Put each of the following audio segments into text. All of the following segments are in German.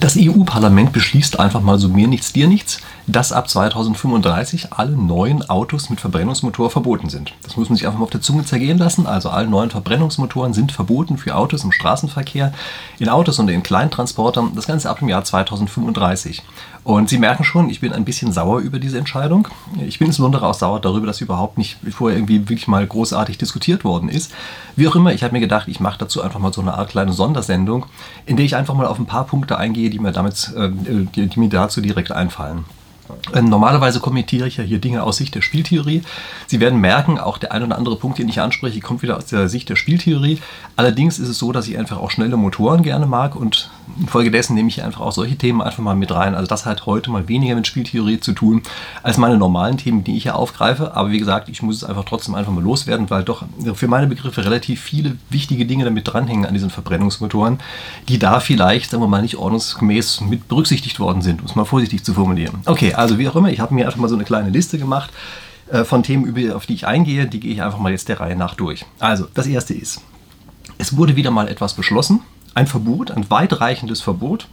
Das EU-Parlament beschließt einfach mal so mir nichts, dir nichts, dass ab 2035 alle neuen Autos mit Verbrennungsmotor verboten sind. Das muss man sich einfach mal auf der Zunge zergehen lassen. Also alle neuen Verbrennungsmotoren sind verboten für Autos im Straßenverkehr, in Autos und in Kleintransportern. Das Ganze ab dem Jahr 2035. Und Sie merken schon, ich bin ein bisschen sauer über diese Entscheidung. Ich bin insbesondere auch sauer darüber, dass überhaupt nicht vorher irgendwie wirklich mal großartig diskutiert worden ist. Wie auch immer, ich habe mir gedacht, ich mache dazu einfach mal so eine Art kleine Sondersendung, in der ich einfach mal auf ein paar Punkte eingehe, die mir, damit, äh, die, die mir dazu direkt einfallen. Äh, normalerweise kommentiere ich ja hier Dinge aus Sicht der Spieltheorie. Sie werden merken, auch der ein oder andere Punkt, den ich anspreche, kommt wieder aus der Sicht der Spieltheorie. Allerdings ist es so, dass ich einfach auch schnelle Motoren gerne mag und infolgedessen nehme ich einfach auch solche Themen einfach mal mit rein. Also das hat heute mal weniger mit Spieltheorie zu tun als meine normalen Themen, die ich hier aufgreife. Aber wie gesagt, ich muss es einfach trotzdem einfach mal loswerden, weil doch für meine Begriffe relativ viele wichtige Dinge damit dranhängen an diesen Verbrennungsmotoren, die da vielleicht, sagen wir mal, nicht ordnungsgemäß mit berücksichtigt worden sind, um es mal vorsichtig zu formulieren. Okay, also wie auch immer, ich habe mir einfach mal so eine kleine Liste gemacht äh, von Themen, auf die ich eingehe. Die gehe ich einfach mal jetzt der Reihe nach durch. Also, das erste ist, es wurde wieder mal etwas beschlossen. Ein Verbot, ein weitreichendes Verbot,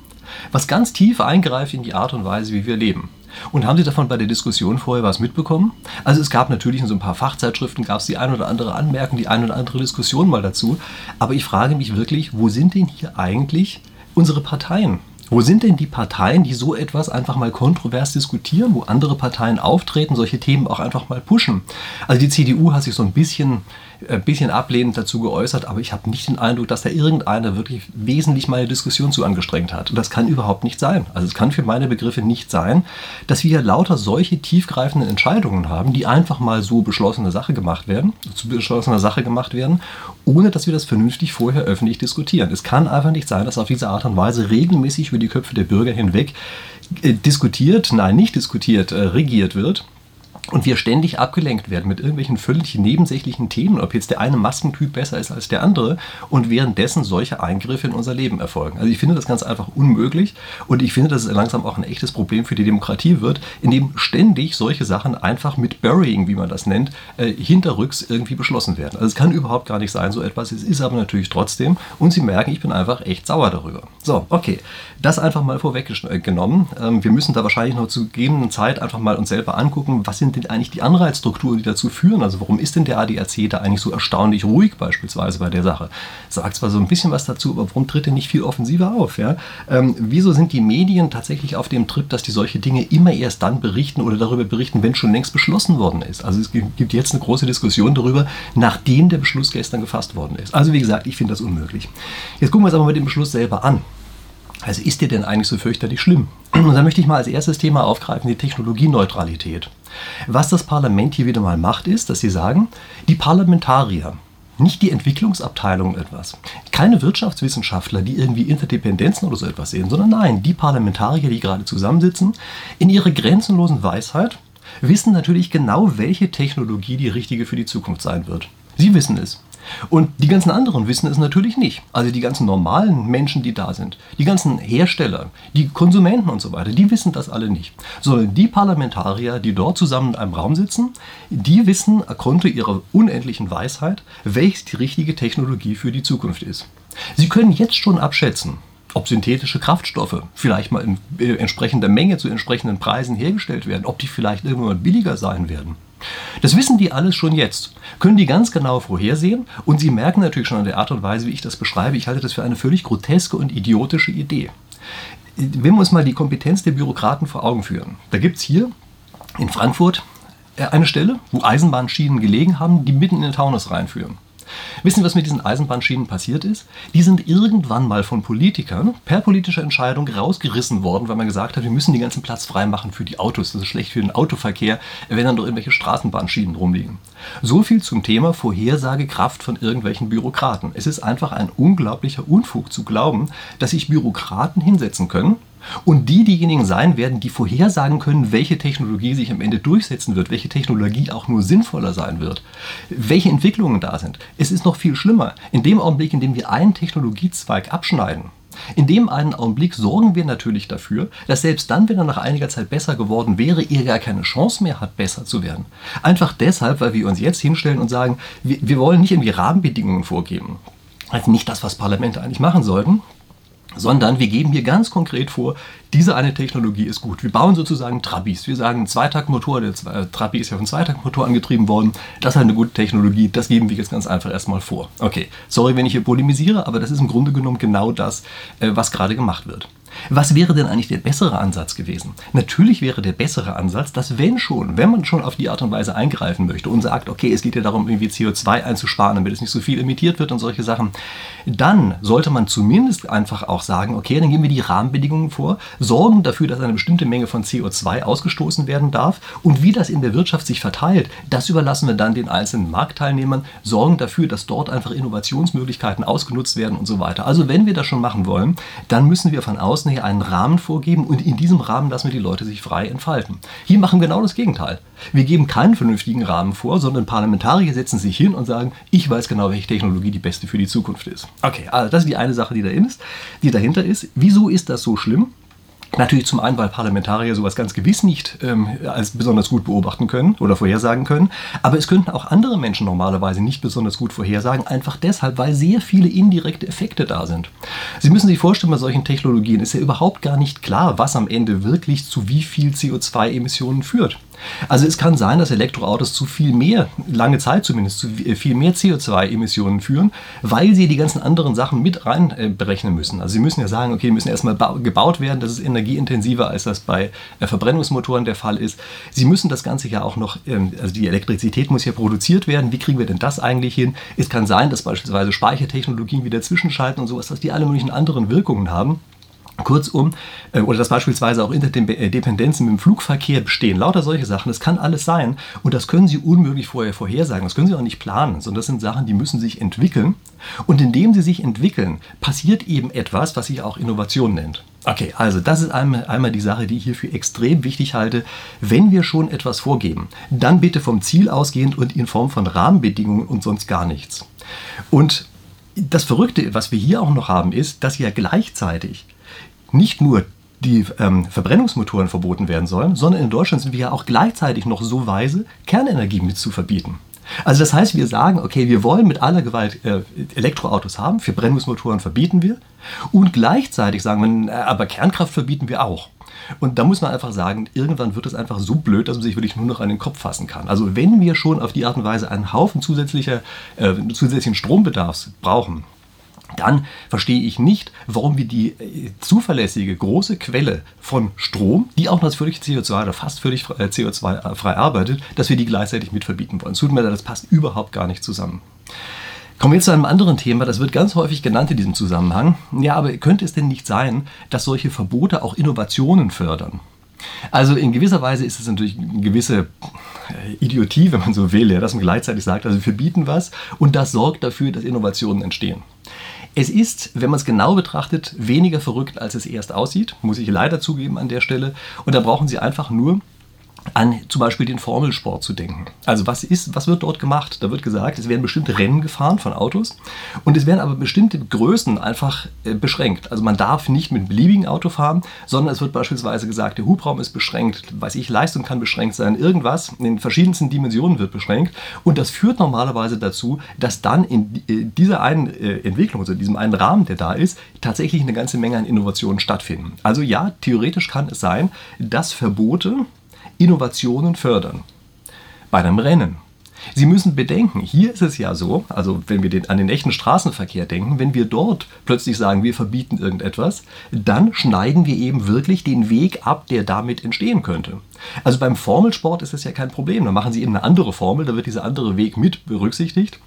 was ganz tief eingreift in die Art und Weise, wie wir leben. Und haben Sie davon bei der Diskussion vorher was mitbekommen? Also es gab natürlich in so ein paar Fachzeitschriften, gab es die ein oder andere Anmerkung, die ein oder andere Diskussion mal dazu. Aber ich frage mich wirklich, wo sind denn hier eigentlich unsere Parteien? Wo sind denn die Parteien, die so etwas einfach mal kontrovers diskutieren, wo andere Parteien auftreten, solche Themen auch einfach mal pushen? Also die CDU hat sich so ein bisschen ein bisschen ablehnend dazu geäußert, aber ich habe nicht den Eindruck, dass da irgendeiner wirklich wesentlich meine Diskussion zu angestrengt hat. Und das kann überhaupt nicht sein. Also es kann für meine Begriffe nicht sein, dass wir lauter solche tiefgreifenden Entscheidungen haben, die einfach mal so beschlossene Sache gemacht werden, zu beschlossener Sache gemacht werden, ohne dass wir das vernünftig vorher öffentlich diskutieren. Es kann einfach nicht sein, dass auf diese Art und Weise regelmäßig über die Köpfe der Bürger hinweg äh, diskutiert, nein, nicht diskutiert, äh, regiert wird und wir ständig abgelenkt werden mit irgendwelchen völlig nebensächlichen Themen, ob jetzt der eine Maskentyp besser ist als der andere und währenddessen solche Eingriffe in unser Leben erfolgen. Also ich finde das ganz einfach unmöglich und ich finde, dass es langsam auch ein echtes Problem für die Demokratie wird, indem ständig solche Sachen einfach mit Burying, wie man das nennt, äh, hinterrücks irgendwie beschlossen werden. Also es kann überhaupt gar nicht sein, so etwas. Es ist aber natürlich trotzdem und Sie merken, ich bin einfach echt sauer darüber. So, okay, das einfach mal vorweggenommen. Ähm, wir müssen da wahrscheinlich noch zu gegebenen Zeit einfach mal uns selber angucken, was sind denn eigentlich die Anreizstrukturen, die dazu führen? Also warum ist denn der ADAC da eigentlich so erstaunlich ruhig beispielsweise bei der Sache? Sagt zwar so ein bisschen was dazu, aber warum tritt er nicht viel offensiver auf? Ja? Ähm, wieso sind die Medien tatsächlich auf dem Trip, dass die solche Dinge immer erst dann berichten oder darüber berichten, wenn schon längst beschlossen worden ist? Also es gibt jetzt eine große Diskussion darüber, nachdem der Beschluss gestern gefasst worden ist. Also wie gesagt, ich finde das unmöglich. Jetzt gucken wir uns aber mal den Beschluss selber an. Also ist der denn eigentlich so fürchterlich schlimm? Und da möchte ich mal als erstes Thema aufgreifen, die Technologieneutralität. Was das Parlament hier wieder mal macht, ist, dass sie sagen, die Parlamentarier, nicht die Entwicklungsabteilung etwas, keine Wirtschaftswissenschaftler, die irgendwie Interdependenzen oder so etwas sehen, sondern nein, die Parlamentarier, die gerade zusammensitzen, in ihrer grenzenlosen Weisheit wissen natürlich genau, welche Technologie die richtige für die Zukunft sein wird. Sie wissen es. Und die ganzen anderen wissen es natürlich nicht. Also die ganzen normalen Menschen, die da sind, die ganzen Hersteller, die Konsumenten und so weiter, die wissen das alle nicht. Sondern die Parlamentarier, die dort zusammen in einem Raum sitzen, die wissen, konnte ihrer unendlichen Weisheit, welche die richtige Technologie für die Zukunft ist. Sie können jetzt schon abschätzen, ob synthetische Kraftstoffe vielleicht mal in äh, entsprechender Menge zu entsprechenden Preisen hergestellt werden, ob die vielleicht irgendwann billiger sein werden. Das wissen die alles schon jetzt, können die ganz genau vorhersehen und sie merken natürlich schon an der Art und Weise, wie ich das beschreibe, ich halte das für eine völlig groteske und idiotische Idee. Wenn wir uns mal die Kompetenz der Bürokraten vor Augen führen, da gibt es hier in Frankfurt äh, eine Stelle, wo Eisenbahnschienen gelegen haben, die mitten in den Taunus reinführen. Wissen Sie, was mit diesen Eisenbahnschienen passiert ist? Die sind irgendwann mal von Politikern per politischer Entscheidung rausgerissen worden, weil man gesagt hat, wir müssen den ganzen Platz freimachen für die Autos. Das ist schlecht für den Autoverkehr, wenn dann doch irgendwelche Straßenbahnschienen rumliegen. So viel zum Thema Vorhersagekraft von irgendwelchen Bürokraten. Es ist einfach ein unglaublicher Unfug zu glauben, dass sich Bürokraten hinsetzen können und die diejenigen sein werden, die vorhersagen können, welche Technologie sich am Ende durchsetzen wird, welche Technologie auch nur sinnvoller sein wird, welche Entwicklungen da sind. Es ist noch viel schlimmer. In dem Augenblick, in dem wir einen Technologiezweig abschneiden, in dem einen Augenblick sorgen wir natürlich dafür, dass selbst dann, wenn er nach einiger Zeit besser geworden wäre, er gar keine Chance mehr hat, besser zu werden. Einfach deshalb, weil wir uns jetzt hinstellen und sagen, wir, wir wollen nicht irgendwie Rahmenbedingungen vorgeben. Also nicht das, was Parlamente eigentlich machen sollten, sondern wir geben hier ganz konkret vor, diese eine Technologie ist gut. Wir bauen sozusagen Trabis. Wir sagen Zweitaktmotor, der Trabi ist ja von Zweitaktmotor angetrieben worden. Das ist eine gute Technologie, das geben wir jetzt ganz einfach erstmal vor. Okay, sorry, wenn ich hier polemisiere, aber das ist im Grunde genommen genau das, äh, was gerade gemacht wird. Was wäre denn eigentlich der bessere Ansatz gewesen? Natürlich wäre der bessere Ansatz, dass wenn schon, wenn man schon auf die Art und Weise eingreifen möchte und sagt, okay, es geht ja darum, irgendwie CO2 einzusparen, damit es nicht so viel emittiert wird und solche Sachen, dann sollte man zumindest einfach auch sagen, okay, dann geben wir die Rahmenbedingungen vor, sorgen dafür, dass eine bestimmte Menge von CO2 ausgestoßen werden darf und wie das in der Wirtschaft sich verteilt, das überlassen wir dann den einzelnen Marktteilnehmern, sorgen dafür, dass dort einfach Innovationsmöglichkeiten ausgenutzt werden und so weiter. Also wenn wir das schon machen wollen, dann müssen wir von außen her einen Rahmen vorgeben und in diesem Rahmen lassen wir die Leute sich frei entfalten. Hier machen wir genau das Gegenteil. Wir geben keinen vernünftigen Rahmen vor, sondern Parlamentarier setzen sich hin und sagen, ich weiß genau, welche Technologie die beste für die Zukunft ist. Okay, also das ist die eine Sache, die, da ist, die dahinter ist. Wieso ist das so schlimm? Natürlich zum einen, weil Parlamentarier sowas ganz gewiss nicht ähm, als besonders gut beobachten können oder vorhersagen können. Aber es könnten auch andere Menschen normalerweise nicht besonders gut vorhersagen, einfach deshalb, weil sehr viele indirekte Effekte da sind. Sie müssen sich vorstellen, bei solchen Technologien ist ja überhaupt gar nicht klar, was am Ende wirklich zu wie viel CO2-Emissionen führt. Also es kann sein, dass Elektroautos zu viel mehr, lange Zeit zumindest, zu viel mehr CO2-Emissionen führen, weil sie die ganzen anderen Sachen mit rein äh, berechnen müssen. Also sie müssen ja sagen, okay, müssen erstmal gebaut werden, das ist energieintensiver, als das bei äh, Verbrennungsmotoren der Fall ist. Sie müssen das Ganze ja auch noch, ähm, also die Elektrizität muss ja produziert werden. Wie kriegen wir denn das eigentlich hin? Es kann sein, dass beispielsweise Speichertechnologien wieder zwischenschalten und sowas, dass die alle möglichen anderen Wirkungen haben. Kurzum, äh, oder dass beispielsweise auch Interdependenzen mit dem Flugverkehr bestehen, lauter solche Sachen, das kann alles sein und das können Sie unmöglich vorher vorhersagen, das können Sie auch nicht planen, sondern das sind Sachen, die müssen sich entwickeln und indem sie sich entwickeln, passiert eben etwas, was sich auch Innovation nennt. Okay, also das ist einmal, einmal die Sache, die ich hier für extrem wichtig halte. Wenn wir schon etwas vorgeben, dann bitte vom Ziel ausgehend und in Form von Rahmenbedingungen und sonst gar nichts. Und das Verrückte, was wir hier auch noch haben, ist, dass ja gleichzeitig nicht nur die ähm, Verbrennungsmotoren verboten werden sollen, sondern in Deutschland sind wir ja auch gleichzeitig noch so weise, Kernenergie mit zu verbieten. Also das heißt, wir sagen, okay, wir wollen mit aller Gewalt äh, Elektroautos haben, Verbrennungsmotoren verbieten wir und gleichzeitig sagen wir, äh, aber Kernkraft verbieten wir auch. Und da muss man einfach sagen, irgendwann wird es einfach so blöd, dass man sich wirklich nur noch an den Kopf fassen kann. Also wenn wir schon auf die Art und Weise einen Haufen zusätzlicher, äh, zusätzlichen Strombedarfs brauchen, dann verstehe ich nicht, warum wir die äh, zuverlässige große Quelle von Strom, die auch völlig CO2 oder fast völlig CO2-frei arbeitet, dass wir die gleichzeitig mit verbieten wollen. Es tut mir leid, das passt überhaupt gar nicht zusammen. Kommen wir jetzt zu einem anderen Thema, das wird ganz häufig genannt in diesem Zusammenhang. Ja, aber könnte es denn nicht sein, dass solche Verbote auch Innovationen fördern? Also in gewisser Weise ist es natürlich eine gewisse äh, Idiotie, wenn man so will, ja, dass man gleichzeitig sagt, also wir verbieten was und das sorgt dafür, dass Innovationen entstehen. Es ist, wenn man es genau betrachtet, weniger verrückt, als es erst aussieht, muss ich leider zugeben an der Stelle. Und da brauchen Sie einfach nur an zum Beispiel den Formelsport zu denken. Also was ist, was wird dort gemacht? Da wird gesagt, es werden bestimmte Rennen gefahren von Autos und es werden aber bestimmte Größen einfach äh, beschränkt. Also man darf nicht mit einem beliebigen Auto fahren, sondern es wird beispielsweise gesagt, der Hubraum ist beschränkt, weiß ich, Leistung kann beschränkt sein, irgendwas in den verschiedensten Dimensionen wird beschränkt und das führt normalerweise dazu, dass dann in äh, dieser einen äh, Entwicklung, also in diesem einen Rahmen, der da ist, tatsächlich eine ganze Menge an Innovationen stattfinden. Also ja, theoretisch kann es sein, dass Verbote Innovationen fördern. Bei einem Rennen. Sie müssen bedenken, hier ist es ja so, also wenn wir den, an den echten Straßenverkehr denken, wenn wir dort plötzlich sagen, wir verbieten irgendetwas, dann schneiden wir eben wirklich den Weg ab, der damit entstehen könnte. Also beim Formelsport ist es ja kein Problem, da machen Sie eben eine andere Formel, da wird dieser andere Weg mit berücksichtigt.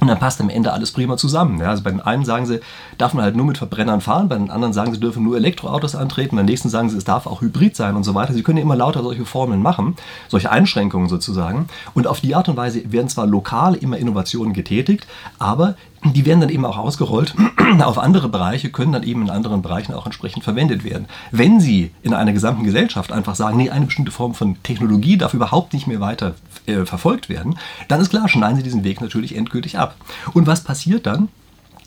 Und dann passt am Ende alles prima zusammen. Ja, also bei den einen sagen sie, darf man halt nur mit Verbrennern fahren, bei den anderen sagen sie, dürfen nur Elektroautos antreten, beim nächsten sagen sie, es darf auch Hybrid sein und so weiter. Sie können ja immer lauter solche Formeln machen, solche Einschränkungen sozusagen. Und auf die Art und Weise werden zwar lokal immer Innovationen getätigt, aber die werden dann eben auch ausgerollt auf andere Bereiche, können dann eben in anderen Bereichen auch entsprechend verwendet werden. Wenn Sie in einer gesamten Gesellschaft einfach sagen, nee, eine bestimmte Form von Technologie darf überhaupt nicht mehr weiter äh, verfolgt werden, dann ist klar, schneiden Sie diesen Weg natürlich endgültig ab. Und was passiert dann?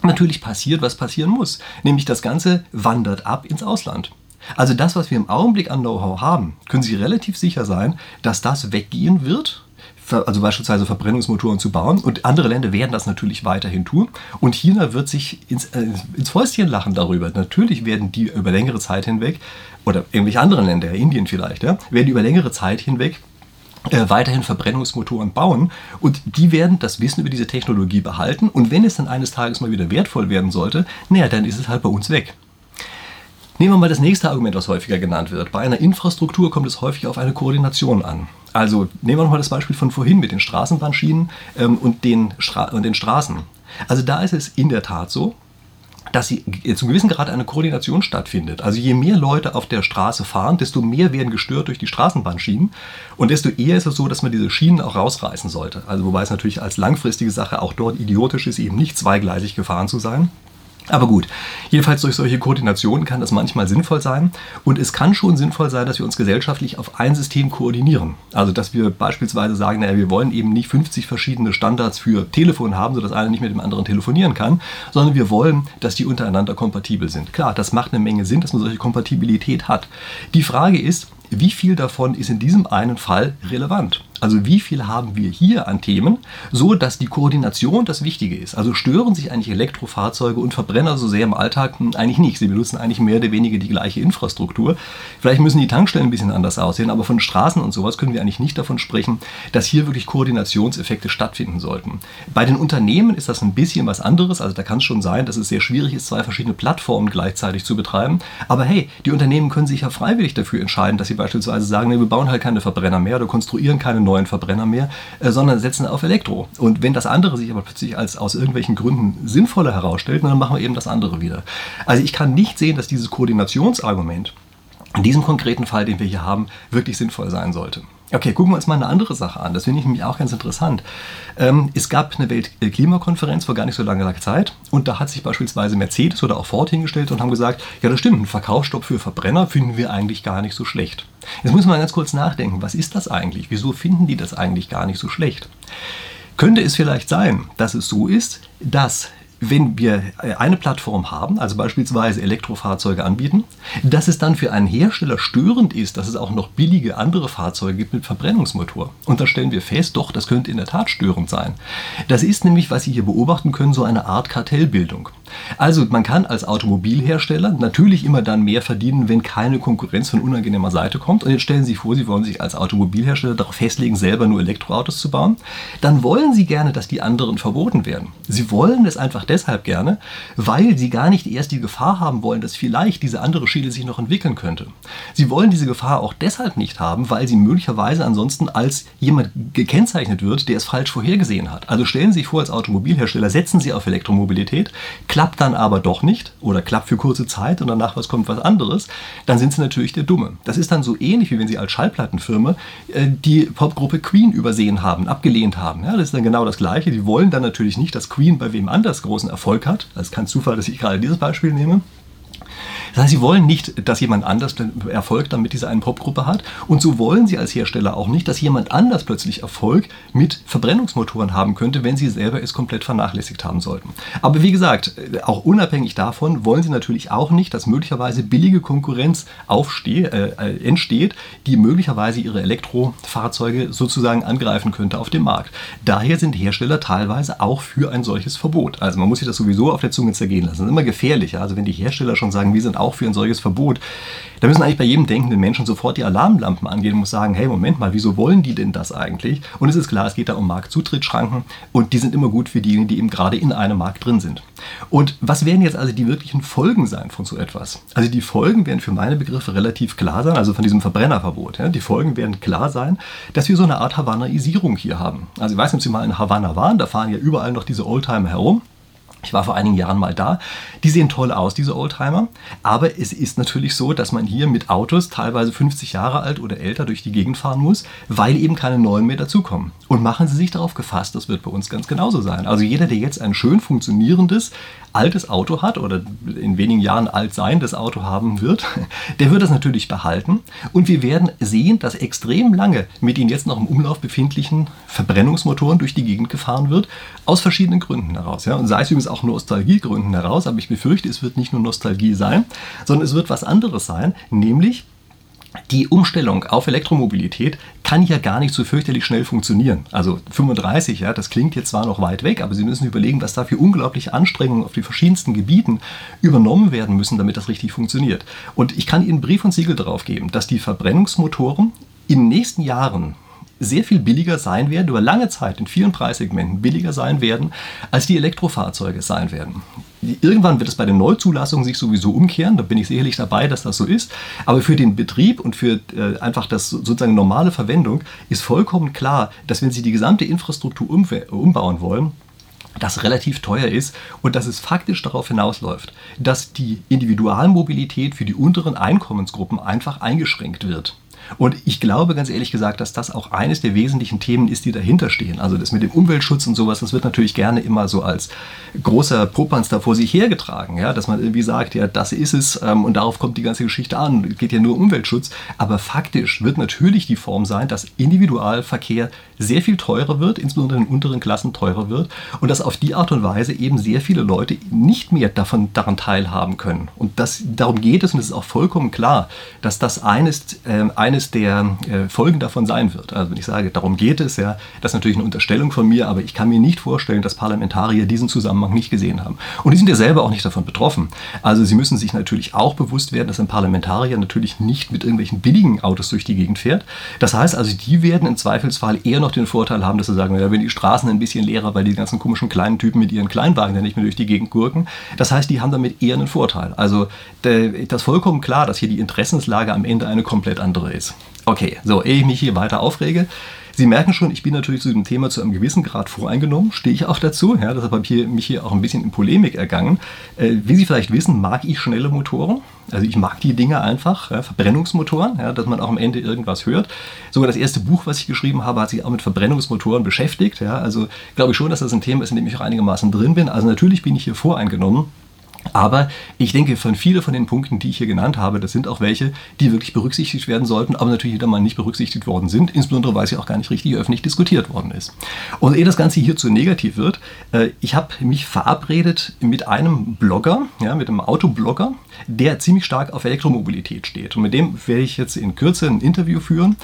Natürlich passiert, was passieren muss. Nämlich das Ganze wandert ab ins Ausland. Also das, was wir im Augenblick an Know-how haben, können Sie relativ sicher sein, dass das weggehen wird also beispielsweise Verbrennungsmotoren zu bauen. Und andere Länder werden das natürlich weiterhin tun. Und China wird sich ins, äh, ins Fäustchen lachen darüber. Natürlich werden die über längere Zeit hinweg, oder irgendwelche anderen Länder, Indien vielleicht, ja, werden über längere Zeit hinweg äh, weiterhin Verbrennungsmotoren bauen und die werden das Wissen über diese Technologie behalten und wenn es dann eines Tages mal wieder wertvoll werden sollte, naja, dann ist es halt bei uns weg. Nehmen wir mal das nächste Argument, was häufiger genannt wird. Bei einer Infrastruktur kommt es häufig auf eine Koordination an. Also nehmen wir nochmal das Beispiel von vorhin mit den Straßenbahnschienen ähm, und, den und den Straßen. Also da ist es in der Tat so, dass sie zum gewissen Grad eine Koordination stattfindet. Also je mehr Leute auf der Straße fahren, desto mehr werden gestört durch die Straßenbahnschienen und desto eher ist es so, dass man diese Schienen auch rausreißen sollte. Also wobei es natürlich als langfristige Sache auch dort idiotisch ist, eben nicht zweigleisig gefahren zu sein. Aber gut, jedenfalls durch solche Koordinationen kann das manchmal sinnvoll sein. Und es kann schon sinnvoll sein, dass wir uns gesellschaftlich auf ein System koordinieren. Also, dass wir beispielsweise sagen, naja, wir wollen eben nicht 50 verschiedene Standards für Telefon haben, sodass einer nicht mit dem anderen telefonieren kann, sondern wir wollen, dass die untereinander kompatibel sind. Klar, das macht eine Menge Sinn, dass man solche Kompatibilität hat. Die Frage ist, wie viel davon ist in diesem einen Fall relevant? Also wie viel haben wir hier an Themen, so dass die Koordination das Wichtige ist. Also stören sich eigentlich Elektrofahrzeuge und Verbrenner so sehr im Alltag eigentlich nicht. Sie benutzen eigentlich mehr oder weniger die gleiche Infrastruktur. Vielleicht müssen die Tankstellen ein bisschen anders aussehen, aber von Straßen und sowas können wir eigentlich nicht davon sprechen, dass hier wirklich Koordinationseffekte stattfinden sollten. Bei den Unternehmen ist das ein bisschen was anderes. Also da kann es schon sein, dass es sehr schwierig ist, zwei verschiedene Plattformen gleichzeitig zu betreiben. Aber hey, die Unternehmen können sich ja freiwillig dafür entscheiden, dass sie beispielsweise sagen, nee, wir bauen halt keine Verbrenner mehr oder konstruieren keine neuen Verbrenner mehr, äh, sondern setzen auf Elektro. Und wenn das andere sich aber plötzlich als aus irgendwelchen Gründen sinnvoller herausstellt, dann machen wir eben das andere wieder. Also ich kann nicht sehen, dass dieses Koordinationsargument in diesem konkreten Fall, den wir hier haben, wirklich sinnvoll sein sollte. Okay, gucken wir uns mal eine andere Sache an. Das finde ich nämlich auch ganz interessant. Ähm, es gab eine Weltklimakonferenz vor gar nicht so langer Zeit und da hat sich beispielsweise Mercedes oder auch Ford hingestellt und haben gesagt, ja das stimmt, ein Verkaufsstopp für Verbrenner finden wir eigentlich gar nicht so schlecht. Jetzt wir mal ganz kurz nachdenken, was ist das eigentlich? Wieso finden die das eigentlich gar nicht so schlecht? Könnte es vielleicht sein, dass es so ist, dass wenn wir äh, eine Plattform haben, also beispielsweise Elektrofahrzeuge anbieten, dass es dann für einen Hersteller störend ist, dass es auch noch billige andere Fahrzeuge gibt mit Verbrennungsmotor. Und da stellen wir fest, doch, das könnte in der Tat störend sein. Das ist nämlich, was Sie hier beobachten können, so eine Art Kartellbildung. Also man kann als Automobilhersteller natürlich immer dann mehr verdienen, wenn keine Konkurrenz von unangenehmer Seite kommt. Und jetzt stellen Sie sich vor, Sie wollen sich als Automobilhersteller darauf festlegen, selber nur Elektroautos zu bauen. Dann wollen Sie gerne, dass die anderen verboten werden. Sie wollen es einfach deshalb gerne, weil Sie gar nicht erst die Gefahr haben wollen, dass vielleicht diese andere Schiene sich noch entwickeln könnte. Sie wollen diese Gefahr auch deshalb nicht haben, weil Sie möglicherweise ansonsten als jemand gekennzeichnet wird, der es falsch vorhergesehen hat. Also stellen Sie sich vor, als Automobilhersteller setzen Sie auf Elektromobilität, klappt dann aber doch nicht oder klappt für kurze Zeit und danach was kommt was anderes, dann sind sie natürlich der Dumme. Das ist dann so ähnlich, wie wenn sie als Schallplattenfirma äh, die Popgruppe Queen übersehen haben, abgelehnt haben. Ja, das ist dann genau das Gleiche. Die wollen dann natürlich nicht, dass Queen bei wem anders großen Erfolg hat. Das ist kein Zufall, dass ich gerade dieses Beispiel nehme. Das heißt, sie wollen nicht, dass jemand anders Erfolg damit diese einen Popgruppe hat. Und so wollen sie als Hersteller auch nicht, dass jemand anders plötzlich Erfolg mit Verbrennungsmotoren haben könnte, wenn sie selber es komplett vernachlässigt haben sollten. Aber wie gesagt, auch unabhängig davon wollen sie natürlich auch nicht, dass möglicherweise billige Konkurrenz aufsteh, äh, entsteht, die möglicherweise ihre Elektrofahrzeuge sozusagen angreifen könnte auf dem Markt. Daher sind Hersteller teilweise auch für ein solches Verbot. Also man muss sich das sowieso auf der Zunge zergehen lassen. Das ist immer gefährlich. Also wenn die Hersteller schon sagen, wir sind auch für ein solches Verbot. Da müssen eigentlich bei jedem denkenden Menschen sofort die Alarmlampen angehen und muss sagen, hey, Moment mal, wieso wollen die denn das eigentlich? Und es ist klar, es geht da um Marktzutrittsschranken und die sind immer gut für diejenigen, die eben gerade in einem Markt drin sind. Und was werden jetzt also die wirklichen Folgen sein von so etwas? Also die Folgen werden für meine Begriffe relativ klar sein, also von diesem Verbrennerverbot. Ja? Die Folgen werden klar sein, dass wir so eine Art Havanaisierung hier haben. Also ich weiß nicht, ob Sie mal in Havanna waren, da fahren ja überall noch diese Oldtimer herum. Ich war vor einigen Jahren mal da. Die sehen toll aus, diese Oldtimer. Aber es ist natürlich so, dass man hier mit Autos teilweise 50 Jahre alt oder älter durch die Gegend fahren muss, weil eben keine neuen mehr dazukommen. Und machen Sie sich darauf gefasst, das wird bei uns ganz genauso sein. Also jeder, der jetzt ein schön funktionierendes, altes Auto hat oder in wenigen Jahren alt sein, das Auto haben wird, der wird das natürlich behalten. Und wir werden sehen, dass extrem lange mit den jetzt noch im Umlauf befindlichen Verbrennungsmotoren durch die Gegend gefahren wird, aus verschiedenen Gründen heraus. Ja. Und sei es übrigens auch Nostalgiegründen heraus, aber ich befürchte, es wird nicht nur Nostalgie sein, sondern es wird was anderes sein, nämlich die Umstellung auf Elektromobilität kann ja gar nicht so fürchterlich schnell funktionieren. Also 35, ja, das klingt jetzt zwar noch weit weg, aber Sie müssen überlegen, was da für unglaubliche Anstrengungen auf die verschiedensten Gebieten übernommen werden müssen, damit das richtig funktioniert. Und ich kann Ihnen Brief und Siegel darauf geben, dass die Verbrennungsmotoren in den nächsten Jahren sehr viel billiger sein werden, über lange Zeit in vielen Preissegmenten billiger sein werden, als die Elektrofahrzeuge sein werden. Irgendwann wird es bei den Neuzulassungen sich sowieso umkehren, da bin ich sicherlich dabei, dass das so ist. Aber für den Betrieb und für äh, einfach das sozusagen normale Verwendung ist vollkommen klar, dass wenn Sie die gesamte Infrastruktur umbauen wollen, das relativ teuer ist und dass es faktisch darauf hinausläuft, dass die Individualmobilität für die unteren Einkommensgruppen einfach eingeschränkt wird. Und ich glaube ganz ehrlich gesagt, dass das auch eines der wesentlichen Themen ist, die dahinter stehen. Also das mit dem Umweltschutz und sowas, das wird natürlich gerne immer so als großer Popanz da vor sich hergetragen, ja, dass man irgendwie sagt, ja, das ist es ähm, und darauf kommt die ganze Geschichte an. Es geht ja nur um Umweltschutz. Aber faktisch wird natürlich die Form sein, dass Individualverkehr sehr viel teurer wird, insbesondere in den unteren Klassen teurer wird und dass auf die Art und Weise eben sehr viele Leute nicht mehr davon, daran teilhaben können. Und das, darum geht es und es ist auch vollkommen klar, dass das eines, äh, eines der äh, Folgen davon sein wird. Also wenn ich sage, darum geht es, ja, das ist natürlich eine Unterstellung von mir, aber ich kann mir nicht vorstellen, dass Parlamentarier diesen Zusammenhang nicht gesehen haben. Und die sind ja selber auch nicht davon betroffen. Also sie müssen sich natürlich auch bewusst werden, dass ein Parlamentarier natürlich nicht mit irgendwelchen billigen Autos durch die Gegend fährt. Das heißt also, die werden im Zweifelsfall eher noch den Vorteil haben, dass sie sagen, ja, wenn die Straßen ein bisschen leerer, weil die ganzen komischen kleinen Typen mit ihren Kleinwagen dann nicht mehr durch die Gegend gurken. Das heißt, die haben damit eher einen Vorteil. Also das ist vollkommen klar, dass hier die Interessenslage am Ende eine komplett andere ist. Okay, so, ehe ich mich hier weiter aufrege, Sie merken schon, ich bin natürlich zu diesem Thema zu einem gewissen Grad voreingenommen, stehe ich auch dazu. Ja, deshalb habe ich mich hier auch ein bisschen in Polemik ergangen. Äh, wie Sie vielleicht wissen, mag ich schnelle Motoren. Also ich mag die Dinge einfach, ja, Verbrennungsmotoren, ja, dass man auch am Ende irgendwas hört. Sogar das erste Buch, was ich geschrieben habe, hat sich auch mit Verbrennungsmotoren beschäftigt. Ja. Also glaube ich schon, dass das ein Thema ist, in dem ich auch einigermaßen drin bin. Also natürlich bin ich hier voreingenommen. Aber ich denke, von vielen von den Punkten, die ich hier genannt habe, das sind auch welche, die wirklich berücksichtigt werden sollten, aber natürlich wieder mal nicht berücksichtigt worden sind, insbesondere weil sie auch gar nicht richtig öffentlich diskutiert worden ist. Und ehe das Ganze hier zu negativ wird, äh, ich habe mich verabredet mit einem Blogger, ja, mit einem Autoblogger, der ziemlich stark auf Elektromobilität steht. Und mit dem werde ich jetzt in Kürze ein Interview führen.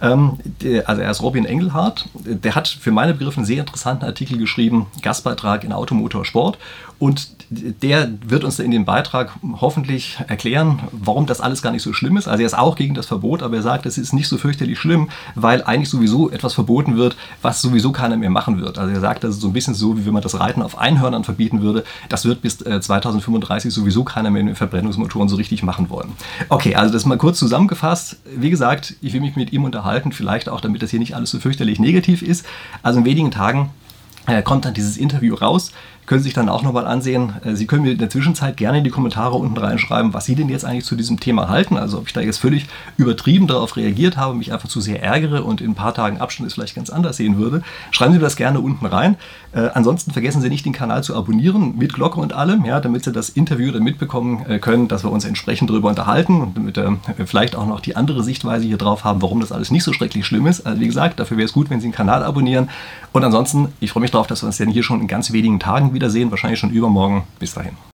Ähm, also er ist Robin Engelhardt. Der hat für meine Begriffe einen sehr interessanten Artikel geschrieben, Gastbeitrag in Automotorsport. Und der wird uns in dem Beitrag hoffentlich erklären, warum das alles gar nicht so schlimm ist. Also er ist auch gegen das Verbot, aber er sagt, es ist nicht so fürchterlich schlimm, weil eigentlich sowieso etwas verboten wird, was sowieso keiner mehr machen wird. Also er sagt, das ist so ein bisschen so, wie wenn man das Reiten auf Einhörnern verbieten würde. Das wird bis 2035 äh, sowieso keiner mehr mit Verbrennungsmotoren so richtig machen wollen. Okay, also das mal kurz zusammengefasst. Wie gesagt, ich will mich mit ihm unterhalten, vielleicht auch, damit das hier nicht alles so fürchterlich negativ ist. Also in wenigen Tagen kommt dann dieses Interview raus können Sie sich dann auch nochmal ansehen. Äh, Sie können mir in der Zwischenzeit gerne in die Kommentare unten reinschreiben, was Sie denn jetzt eigentlich zu diesem Thema halten. Also ob ich da jetzt völlig übertrieben darauf reagiert habe, mich einfach zu sehr ärgere und in ein paar Tagen Abstand es vielleicht ganz anders sehen würde. Schreiben Sie mir das gerne unten rein. Äh, ansonsten vergessen Sie nicht, den Kanal zu abonnieren, mit Glocke und allem, ja, damit Sie das Interview dann mitbekommen äh, können, dass wir uns entsprechend darüber unterhalten und damit äh, vielleicht auch noch die andere Sichtweise hier drauf haben, warum das alles nicht so schrecklich schlimm ist. Also wie gesagt, dafür wäre es gut, wenn Sie den Kanal abonnieren. Und ansonsten, ich freue mich darauf, dass wir uns dann hier schon in ganz wenigen Tagen wiedersehen, wahrscheinlich schon übermorgen. Bis dahin.